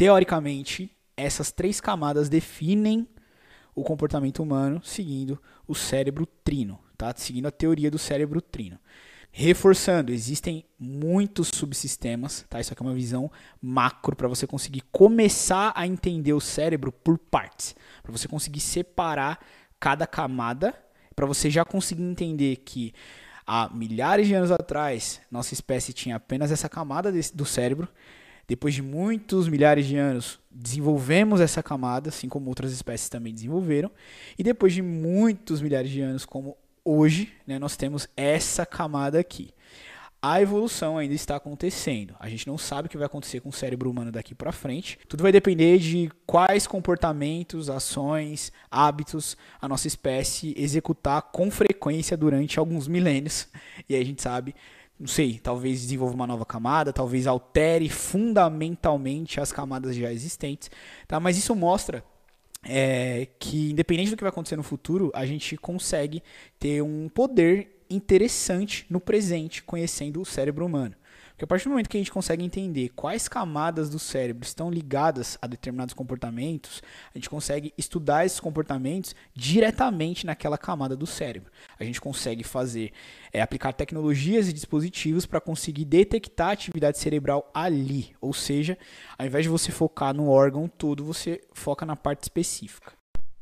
teoricamente, essas três camadas definem o comportamento humano seguindo o cérebro trino, tá? Seguindo a teoria do cérebro trino. Reforçando, existem muitos subsistemas, tá? Isso aqui é uma visão macro para você conseguir começar a entender o cérebro por partes, para você conseguir separar cada camada, para você já conseguir entender que há milhares de anos atrás nossa espécie tinha apenas essa camada do cérebro. Depois de muitos milhares de anos, desenvolvemos essa camada, assim como outras espécies também desenvolveram. E depois de muitos milhares de anos, como hoje, né, nós temos essa camada aqui. A evolução ainda está acontecendo. A gente não sabe o que vai acontecer com o cérebro humano daqui para frente. Tudo vai depender de quais comportamentos, ações, hábitos a nossa espécie executar com frequência durante alguns milênios. E aí a gente sabe, não sei, talvez desenvolva uma nova camada, talvez altere fundamentalmente as camadas já existentes, tá? Mas isso mostra é, que independente do que vai acontecer no futuro, a gente consegue ter um poder interessante no presente, conhecendo o cérebro humano. Porque a partir do momento que a gente consegue entender quais camadas do cérebro estão ligadas a determinados comportamentos, a gente consegue estudar esses comportamentos diretamente naquela camada do cérebro. A gente consegue fazer, é, aplicar tecnologias e dispositivos para conseguir detectar a atividade cerebral ali. Ou seja, ao invés de você focar no órgão todo, você foca na parte específica.